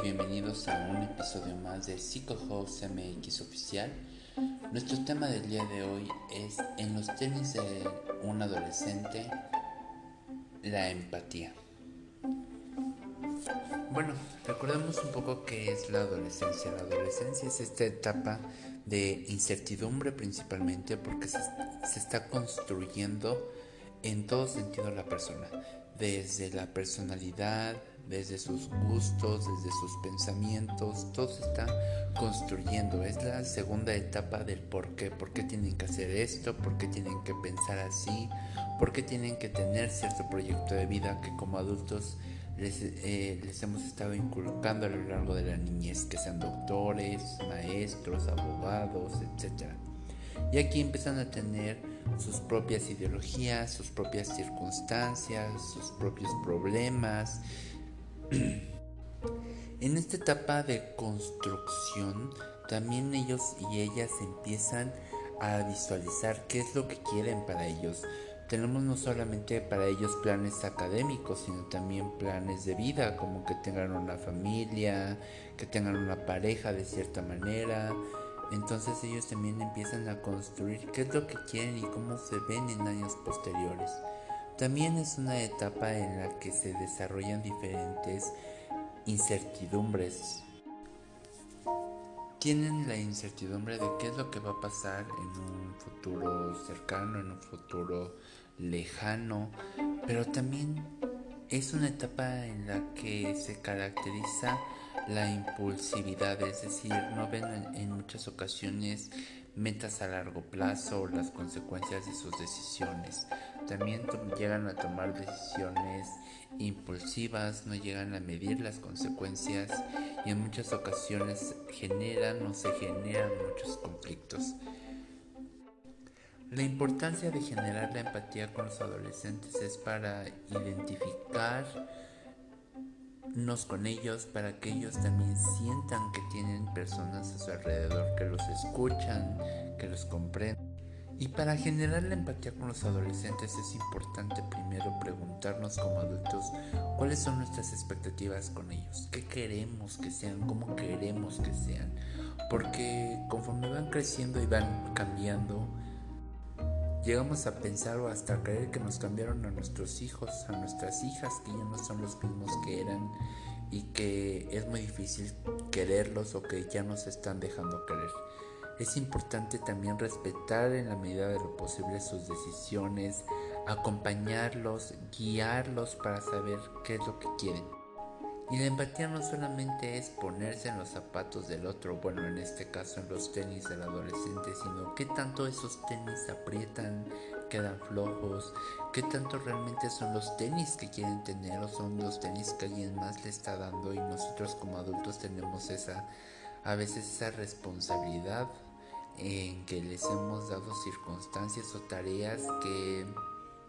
bienvenidos a un episodio más de House MX Oficial. Nuestro tema del día de hoy es en los tenis de un adolescente, la empatía. Bueno, recordemos un poco qué es la adolescencia. La adolescencia es esta etapa de incertidumbre principalmente porque se, se está construyendo en todo sentido la persona, desde la personalidad, desde sus gustos, desde sus pensamientos, todo se está construyendo. Es la segunda etapa del por qué, por qué tienen que hacer esto, por qué tienen que pensar así, por qué tienen que tener cierto proyecto de vida que como adultos les, eh, les hemos estado inculcando a lo largo de la niñez, que sean doctores, maestros, abogados, etc. Y aquí empiezan a tener sus propias ideologías, sus propias circunstancias, sus propios problemas, en esta etapa de construcción, también ellos y ellas empiezan a visualizar qué es lo que quieren para ellos. Tenemos no solamente para ellos planes académicos, sino también planes de vida, como que tengan una familia, que tengan una pareja de cierta manera. Entonces ellos también empiezan a construir qué es lo que quieren y cómo se ven en años posteriores. También es una etapa en la que se desarrollan diferentes incertidumbres. Tienen la incertidumbre de qué es lo que va a pasar en un futuro cercano, en un futuro lejano, pero también es una etapa en la que se caracteriza la impulsividad, es decir, no ven en, muchas ocasiones metas a largo plazo o las consecuencias de sus decisiones. También llegan a tomar decisiones impulsivas, no llegan a medir las consecuencias y en muchas ocasiones generan o se generan muchos conflictos. La importancia de generar la empatía con los adolescentes es para identificar con ellos para que ellos también sientan que tienen personas a su alrededor que los escuchan, que los comprenden. Y para generar la empatía con los adolescentes es importante primero preguntarnos como adultos cuáles son nuestras expectativas con ellos, qué queremos que sean, cómo queremos que sean, porque conforme van creciendo y van cambiando, llegamos a pensar o hasta creer que nos cambiaron a nuestros hijos, a nuestras hijas, que ya no son los mismos que eran y que es muy difícil quererlos o que ya nos están dejando querer. Es importante también respetar en la medida de lo posible sus decisiones, acompañarlos, guiarlos para saber qué es lo que quieren. Y la empatía no solamente es ponerse en los zapatos del otro, bueno, en este caso en los tenis del adolescente, sino qué tanto esos tenis aprietan, quedan flojos, qué tanto realmente son los tenis que quieren tener o son los tenis que alguien más le está dando y nosotros como adultos tenemos esa, a veces esa responsabilidad en que les hemos dado circunstancias o tareas que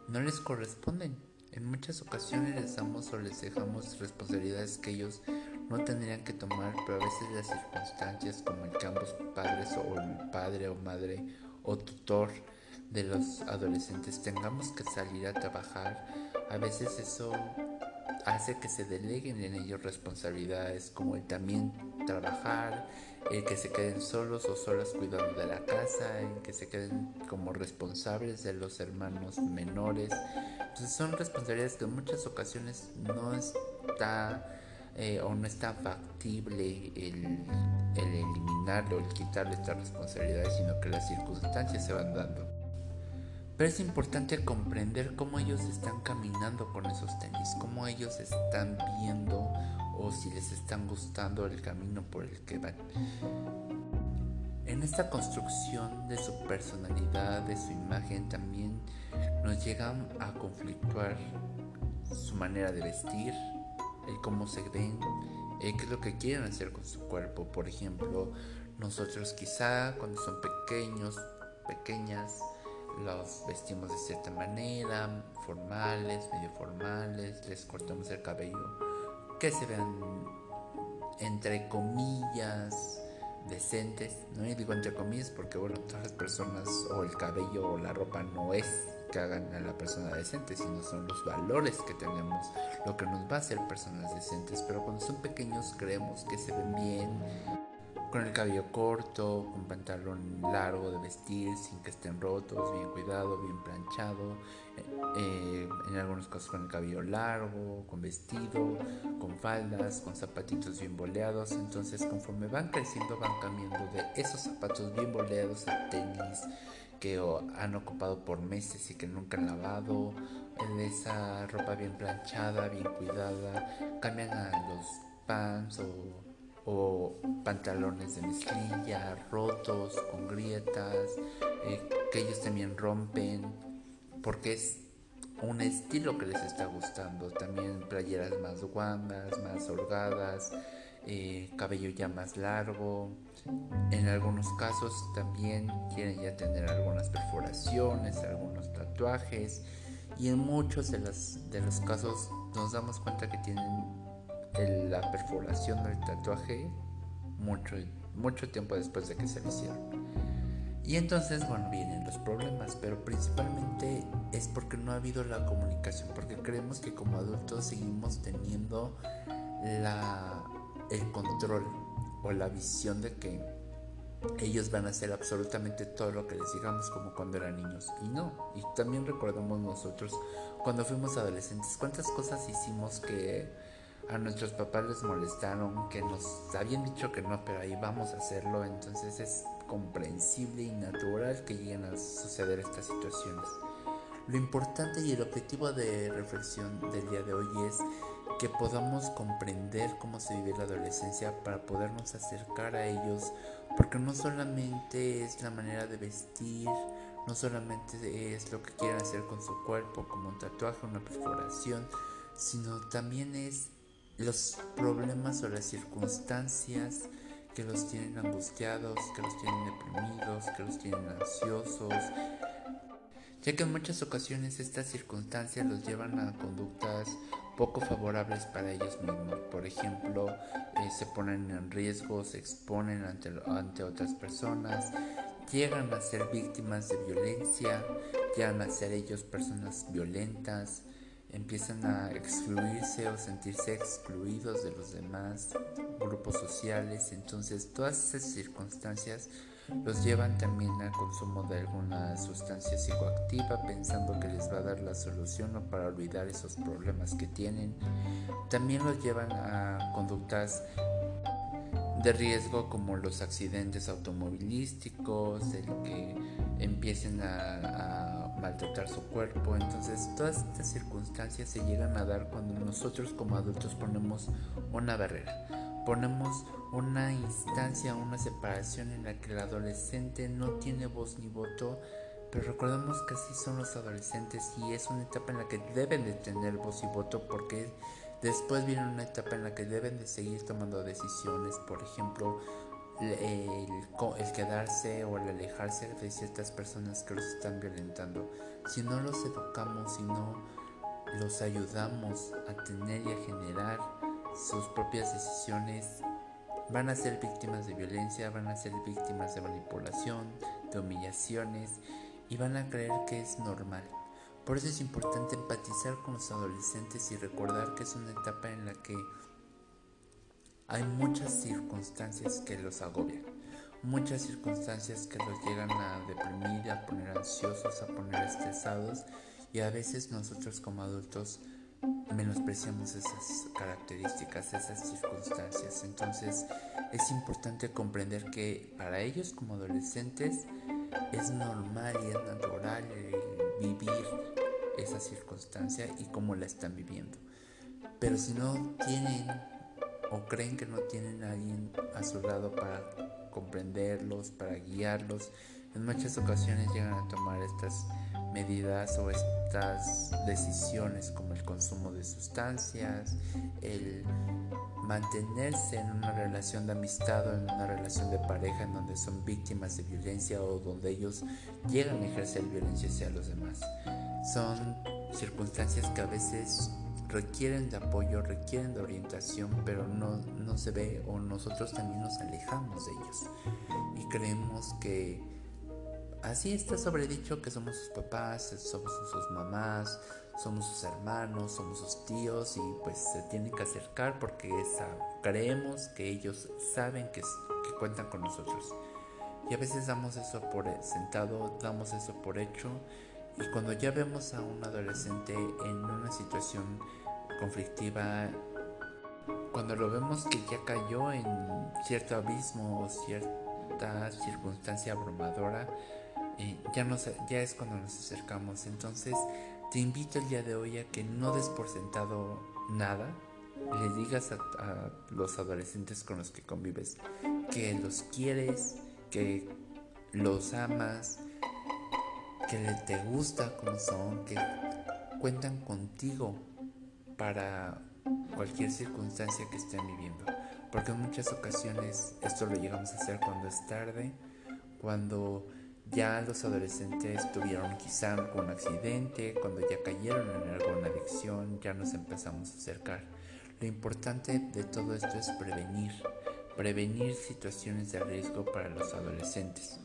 no les corresponden. En muchas ocasiones les damos o les dejamos responsabilidades que ellos no tendrían que tomar, pero a veces las circunstancias como el que ambos padres o el padre o madre o tutor de los adolescentes tengamos que salir a trabajar, a veces eso hace que se deleguen en ellos responsabilidades como el también trabajar, el que se queden solos o solas cuidando de la casa, el que se queden como responsables de los hermanos menores. Entonces son responsabilidades que en muchas ocasiones no está eh, o no es tan factible el, el el quitarle estas responsabilidades, sino que las circunstancias se van dando. Pero es importante comprender cómo ellos están caminando con esos tenis, cómo ellos están viendo o si les están gustando el camino por el que van. En esta construcción de su personalidad, de su imagen, también nos llegan a conflictuar su manera de vestir, el cómo se ven, el qué es lo que quieren hacer con su cuerpo. Por ejemplo, nosotros quizá cuando son pequeños, pequeñas, los vestimos de cierta manera, formales, medio formales, les cortamos el cabello que se vean entre comillas decentes, ¿no? Digo entre comillas porque bueno, todas las personas o el cabello o la ropa no es que hagan a la persona decente, sino son los valores que tenemos, lo que nos va a hacer personas decentes. Pero cuando son pequeños creemos que se ven bien, con el cabello corto, con pantalón largo de vestir, sin que estén rotos, bien cuidado, bien planchado, eh, eh, en algunos casos con el cabello largo, con vestido, con faldas, con zapatitos bien boleados. Entonces conforme van creciendo van cambiando de esos zapatos bien boleados a tenis que han ocupado por meses y que nunca han lavado, de esa ropa bien planchada, bien cuidada, cambian a los pants o o pantalones de mezclilla rotos, con grietas, eh, que ellos también rompen, porque es un estilo que les está gustando. También playeras más guangas, más holgadas, eh, cabello ya más largo. En algunos casos también quieren ya tener algunas perforaciones, algunos tatuajes. Y en muchos de, de los casos nos damos cuenta que tienen la perforación del tatuaje mucho, mucho tiempo después de que se lo hicieron. Y entonces, bueno, vienen los problemas, pero principalmente es porque no ha habido la comunicación, porque creemos que como adultos seguimos teniendo la, el control o la visión de que ellos van a hacer absolutamente todo lo que les digamos como cuando eran niños. Y no, y también recordamos nosotros cuando fuimos adolescentes, cuántas cosas hicimos que a nuestros papás les molestaron, que nos habían dicho que no, pero ahí vamos a hacerlo, entonces es comprensible y natural que lleguen a suceder estas situaciones. Lo importante y el objetivo de reflexión del día de hoy es que podamos comprender cómo se vive la adolescencia para podernos acercar a ellos, porque no solamente es la manera de vestir, no solamente es lo que quieren hacer con su cuerpo, como un tatuaje, una perforación, sino también es los problemas o las circunstancias que los tienen angustiados, que los tienen deprimidos, que los tienen ansiosos, ya que en muchas ocasiones estas circunstancias los llevan a conductas poco favorables para ellos mismos. Por ejemplo, eh, se ponen en riesgo, se exponen ante, ante otras personas, llegan a ser víctimas de violencia, llegan a ser ellos personas violentas, empiezan a excluirse o sentirse excluidos de los demás grupos sociales. Entonces todas esas circunstancias los llevan también al consumo de alguna sustancia psicoactiva pensando que les va a dar la solución o para olvidar esos problemas que tienen. También los llevan a conductas de riesgo como los accidentes automovilísticos, el que empiecen a, a maltratar su cuerpo. Entonces todas estas circunstancias se llegan a dar cuando nosotros como adultos ponemos una barrera, ponemos una instancia, una separación en la que el adolescente no tiene voz ni voto. Pero recordemos que así son los adolescentes y es una etapa en la que deben de tener voz y voto porque después viene una etapa en la que deben de seguir tomando decisiones, por ejemplo, el, quedarse o el alejarse de ciertas personas que los están violentando. Si no los educamos, si no los ayudamos a tener y a generar sus propias decisiones, van a ser víctimas de violencia, van a ser víctimas de manipulación, de humillaciones y van a creer que es normal. Por eso es importante empatizar con los adolescentes y recordar que es una etapa en la que hay muchas circunstancias que los agobian, muchas circunstancias que los llegan a deprimir, a poner ansiosos, a poner estresados y a veces nosotros como adultos menospreciamos esas características, esas circunstancias. Entonces es importante comprender que para ellos como adolescentes es normal y es natural vivir esa circunstancia y cómo la están viviendo. Pero si no tienen o creen que no tienen a alguien a su lado para comprenderlos, para guiarlos, en muchas ocasiones llegan a tomar estas medidas o estas decisiones como el consumo de sustancias, el mantenerse en una relación de amistad o en una relación de pareja en donde son víctimas de violencia o donde ellos llegan a ejercer violencia hacia los demás. Son circunstancias que a veces requieren de apoyo, requieren de orientación, pero no, no se ve o nosotros también nos alejamos de ellos y creemos que así está sobredicho que somos sus papás, somos sus mamás, somos sus hermanos, somos sus tíos y pues se tienen que acercar porque creemos que ellos saben que, que cuentan con nosotros. Y a veces damos eso por sentado, damos eso por hecho y cuando ya vemos a un adolescente en una situación conflictiva, cuando lo vemos que ya cayó en cierto abismo o cierta circunstancia abrumadora, eh, ya, ya es cuando nos acercamos. Entonces te invito el día de hoy a que no des por sentado nada, le digas a los adolescentes con los que convives que los quieres, que los amas, que te gusta como son, que cuentan contigo para cualquier circunstancia que estén viviendo. Porque en muchas ocasiones esto lo llegamos a hacer cuando es tarde, cuando ya los adolescentes tuvieron quizá algún accidente, cuando ya cayeron en alguna adicción, ya nos empezamos a acercar. Lo importante de todo esto es prevenir, prevenir situaciones de riesgo para los adolescentes.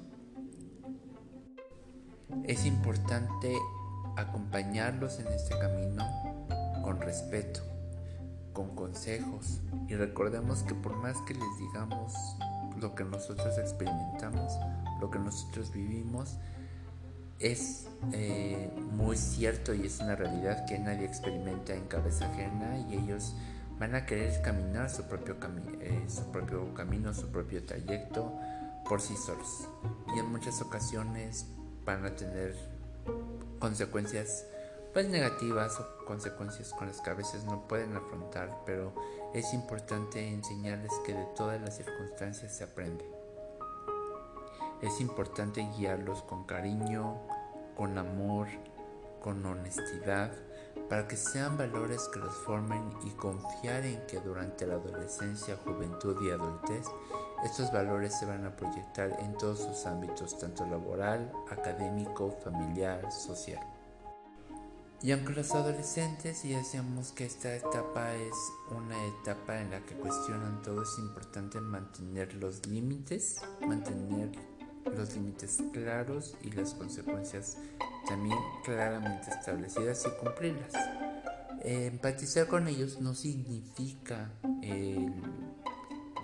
Es importante acompañarlos en este camino con respeto, con consejos y recordemos que por más que les digamos lo que nosotros experimentamos, lo que nosotros vivimos, es eh, muy cierto y es una realidad que nadie experimenta en cabeza ajena y ellos van a querer caminar su propio, eh, su propio camino, su propio trayecto por sí solos. Y en muchas ocasiones van a tener consecuencias pues negativas o consecuencias con las que a veces no pueden afrontar, pero es importante enseñarles que de todas las circunstancias se aprende. Es importante guiarlos con cariño, con amor, con honestidad, para que sean valores que los formen y confiar en que durante la adolescencia, juventud y adultez estos valores se van a proyectar en todos sus ámbitos, tanto laboral, académico, familiar, social. Y aunque los adolescentes ya decíamos que esta etapa es una etapa en la que cuestionan todo, es importante mantener los límites, mantener los límites claros y las consecuencias también claramente establecidas y cumplirlas. empatizar con ellos no significa el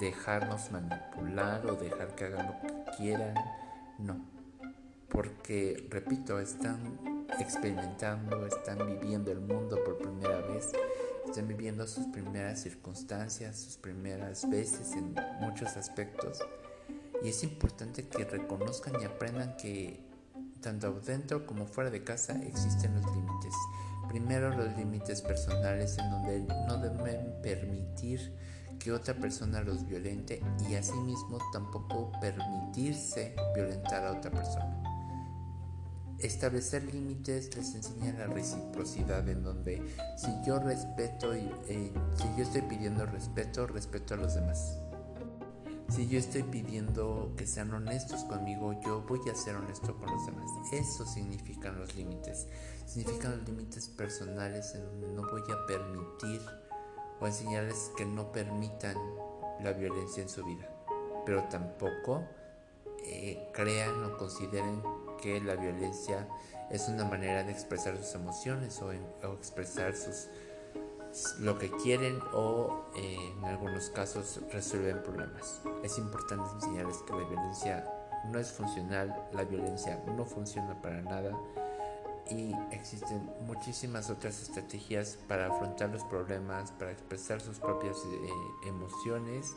dejarnos manipular o dejar que hagan lo que quieran, no. Porque, repito, están experimentando, están viviendo el mundo por primera vez, están viviendo sus primeras circunstancias, sus primeras veces en muchos aspectos. Y es importante que reconozcan y aprendan que tanto dentro como fuera de casa existen los límites. Primero los límites personales en donde no deben permitir que otra persona los violente y asimismo tampoco permitirse violentar a otra persona. Establecer límites les enseña la reciprocidad en donde si yo respeto y eh, si yo estoy pidiendo respeto, respeto a los demás. Si yo estoy pidiendo que sean honestos conmigo, yo voy a ser honesto con los demás. Eso significan los límites. Significan los límites personales en donde no voy a permitir o enseñarles que no permitan la violencia en su vida, pero tampoco eh, crean o consideren que la violencia es una manera de expresar sus emociones o, expresar sus lo que quieren o eh, en algunos casos resuelven problemas. Es importante enseñarles que la violencia no es funcional, la violencia no funciona para nada y existen muchísimas otras estrategias para afrontar los problemas, para expresar sus propias eh, emociones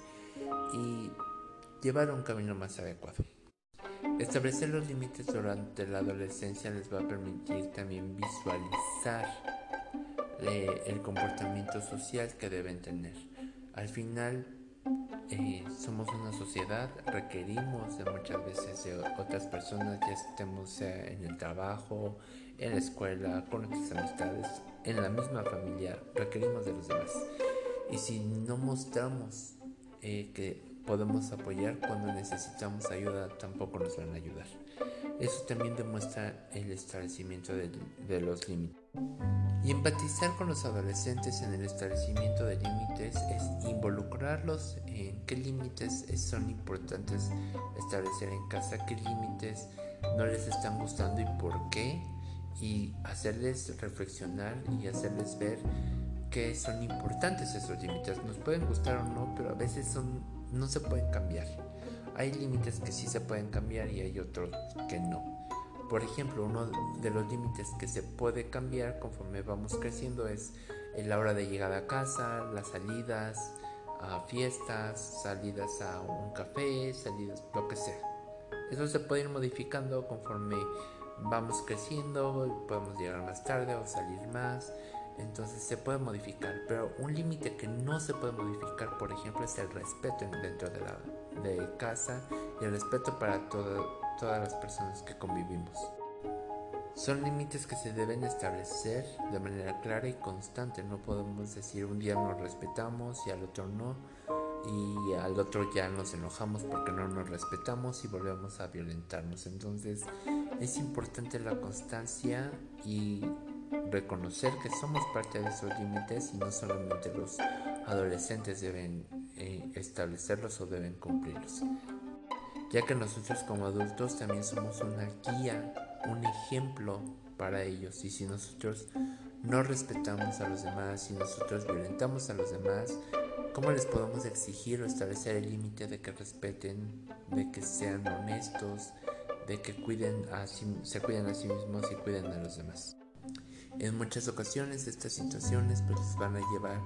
y llevar un camino más adecuado. Establecer los límites durante la adolescencia les va a permitir también visualizar eh, el comportamiento social que deben tener. Al final, eh, somos una sociedad, requerimos de muchas veces de otras personas, ya estemos en el trabajo, en la escuela, con nuestras amistades, en la misma familia, requerimos de los demás. Y si no mostramos eh, que podemos apoyar cuando necesitamos ayuda, tampoco nos van a ayudar. Eso también demuestra el establecimiento de, de los límites. Y empatizar con los adolescentes en el establecimiento de límites es involucrarlos en qué límites son importantes establecer en casa, qué límites no les están gustando y por qué y hacerles reflexionar y hacerles ver que son importantes esos límites. Nos pueden gustar o no, pero a veces son, no se pueden cambiar. Hay límites que sí se pueden cambiar y hay otros que no. Por ejemplo, uno de los límites que se puede cambiar conforme vamos creciendo es la hora de llegada a casa, las salidas a fiestas, salidas a un café, salidas, lo que sea. Eso se puede ir modificando conforme vamos creciendo, podemos llegar más tarde o salir más. Entonces se puede modificar, pero un límite que no se puede modificar, por ejemplo, es el respeto dentro de la de casa y el respeto para todas las personas que convivimos. Son límites que se deben establecer de manera clara y constante. No podemos decir un día nos respetamos y al otro no. Y al otro ya nos enojamos porque no nos respetamos y volvemos a violentarnos. Entonces es importante la constancia y reconocer que somos parte de esos límites y no solamente los adolescentes deben eh, establecerlos o deben cumplirlos. Ya que nosotros como adultos también somos una guía un ejemplo para ellos. Y si nosotros no respetamos a los demás, si nosotros violentamos a los demás, ¿cómo les podemos exigir o establecer el límite de que respeten, de que sean honestos, de que cuiden a se cuiden a sí mismos y cuiden a los demás? En muchas ocasiones estas situaciones pues van a llevar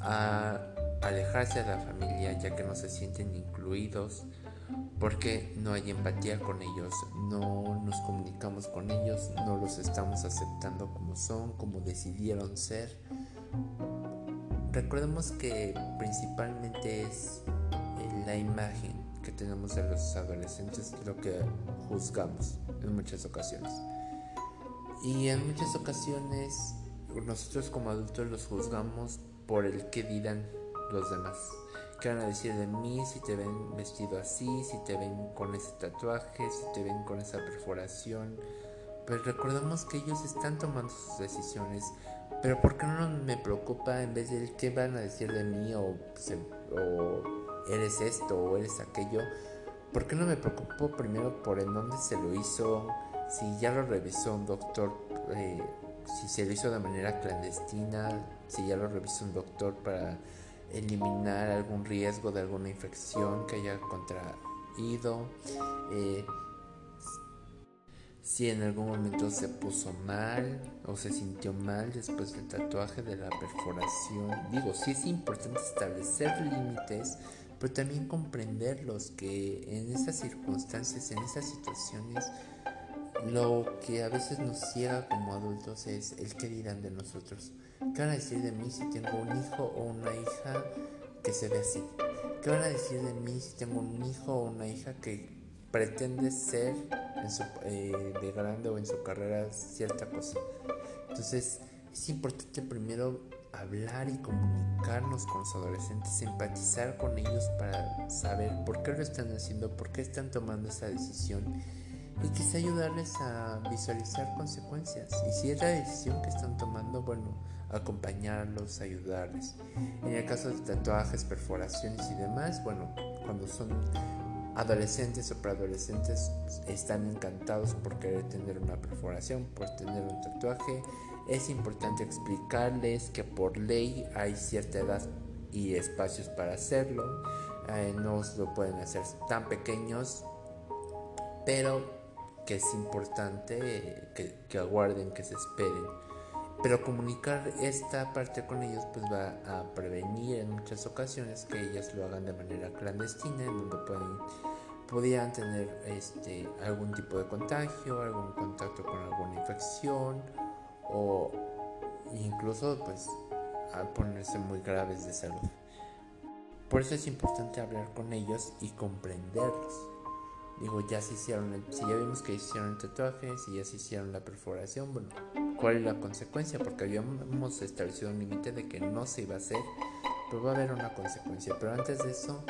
a alejarse de la familia ya que no se sienten incluidos, porque no hay empatía con ellos, no nos comunicamos con ellos, no los estamos aceptando como son, como decidieron ser. Recordemos que principalmente es la imagen que tenemos de los adolescentes lo que juzgamos en muchas ocasiones. Y en muchas ocasiones nosotros como adultos los juzgamos por el que dirán los demás. ¿Qué van a decir de mí si te ven vestido así, si te ven con ese tatuaje, si te ven con esa perforación? Pues recordemos que ellos están tomando sus decisiones. Pero ¿por qué no me preocupa en vez de qué van a decir de mí o, eres esto o eres aquello? ¿Por qué no me preocupo primero por en dónde se lo hizo? Si ya lo revisó un doctor, eh, si se lo hizo de manera clandestina, si ya lo revisó un doctor para eliminar algún riesgo de alguna infección que haya contraído. Eh, si en algún momento se puso mal o se sintió mal después del tatuaje de la perforación. Digo, sí es importante establecer límites, pero también comprenderlos, que en esas circunstancias, en esas situaciones, lo que a veces nos ciega como adultos es el que dirán de nosotros. ¿Qué van a decir de mí si tengo un hijo o una hija que se ve así? ¿Qué van a decir de mí si tengo un hijo o una hija que pretende ser eh, de grande o en su carrera cierta cosa? Entonces es importante primero hablar y comunicarnos con los adolescentes, empatizar con ellos para saber por qué lo están haciendo, por qué están tomando esa decisión y quizá ayudarles a visualizar consecuencias. Y si es la decisión que están tomando, bueno, acompañarlos, ayudarles. En el caso de tatuajes, perforaciones y demás, bueno, cuando son adolescentes o preadolescentes están encantados por querer tener una perforación, por tener un tatuaje. Es importante explicarles que por ley hay cierta edad y espacios para hacerlo. Eh, no lo pueden hacer tan pequeños, pero que es importante que, aguarden, que se esperen pero comunicar esta parte con ellos pues va a prevenir en muchas ocasiones que ellas lo hagan de manera clandestina, en donde pueden, tener este, algún tipo de contagio, algún contacto con alguna infección o incluso pues ponerse muy graves de salud. Por eso es importante hablar con ellos y comprenderlos. Digo, ya se hicieron, si ya vimos que hicieron el tatuaje, si ya se hicieron la perforación, bueno, ¿cuál es la consecuencia? Porque habíamos establecido un límite de que no se iba a hacer, pero va a haber una consecuencia. Pero antes de eso,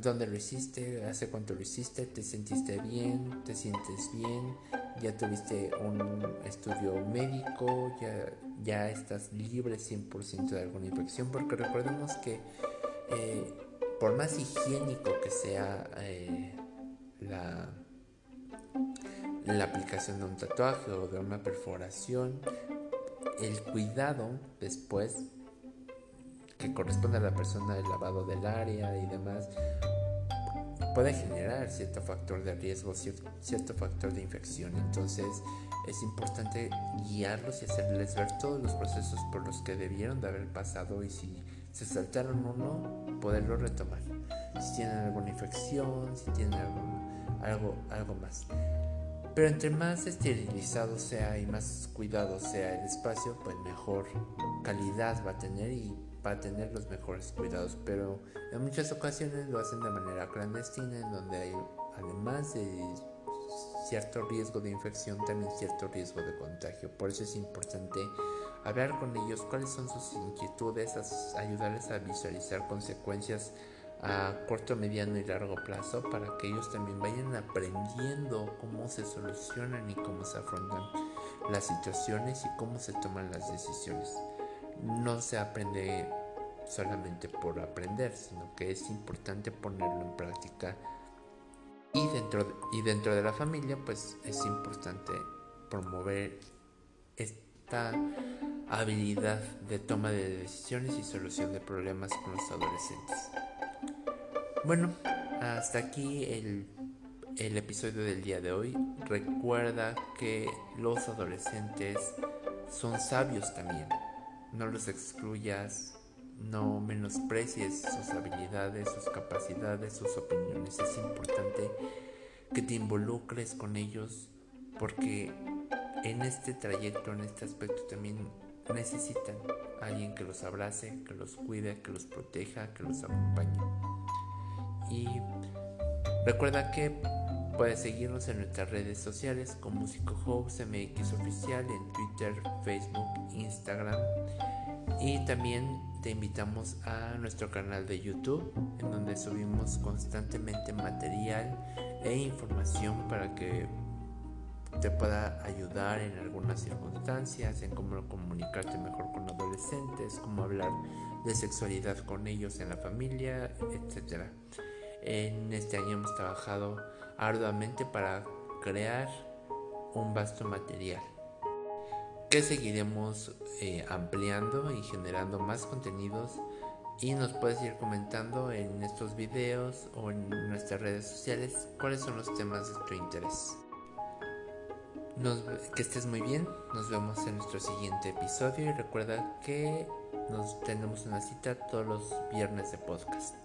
¿dónde lo hiciste? ¿Hace cuánto lo hiciste? ¿Te sentiste bien? ¿Te sientes bien? ¿Ya tuviste un estudio médico? ¿Ya, ya estás libre 100% de alguna infección? Porque recordemos que eh, por más higiénico que sea, eh, la, la aplicación de un tatuaje o de una perforación, el cuidado después que corresponde a la persona, el lavado del área y demás, puede generar cierto factor de riesgo, cierto, factor de infección. Entonces es importante guiarlos y hacerles ver todos los procesos por los que debieron de haber pasado y si se saltaron o no, poderlo retomar. Si tienen alguna infección, si tienen algo, algo, algo más. Pero entre más esterilizado sea y más cuidado sea el espacio, pues mejor calidad va a tener y va a tener los mejores cuidados. Pero en muchas ocasiones lo hacen de manera clandestina, en donde hay, además de cierto riesgo de infección, también cierto riesgo de contagio. Por eso es importante hablar con ellos cuáles son sus inquietudes, ayudarles a visualizar consecuencias a corto, mediano y largo plazo para que ellos también vayan aprendiendo cómo se solucionan y cómo se afrontan las situaciones y cómo se toman las decisiones. No se aprende solamente por aprender, sino que es importante ponerlo en práctica y dentro de, y dentro de la familia pues es importante promover esta habilidad de toma de decisiones y solución de problemas con los adolescentes. Bueno, hasta aquí el, episodio del día de hoy. Recuerda que los adolescentes son sabios también. No los excluyas, no menosprecies sus habilidades, sus capacidades, sus opiniones. Es importante que te involucres con ellos porque en este trayecto, en este aspecto también necesitan a alguien que los abrace, que los cuide, que los proteja, que los acompañe. Y recuerda que puedes seguirnos en nuestras redes sociales como Músico House MX Oficial en Twitter, Facebook, Instagram. Y también te invitamos a nuestro canal de YouTube en donde subimos constantemente material e información para que te pueda ayudar en algunas circunstancias, en cómo comunicarte mejor con adolescentes, cómo hablar de sexualidad con ellos en la familia, etcétera. En este año hemos trabajado arduamente para crear un vasto material que seguiremos eh, ampliando y generando más contenidos y nos puedes ir comentando en estos videos o en nuestras redes sociales cuáles son los temas de tu interés. que estés muy bien, nos vemos en nuestro siguiente episodio y recuerda que nos tenemos una cita todos los viernes de podcast.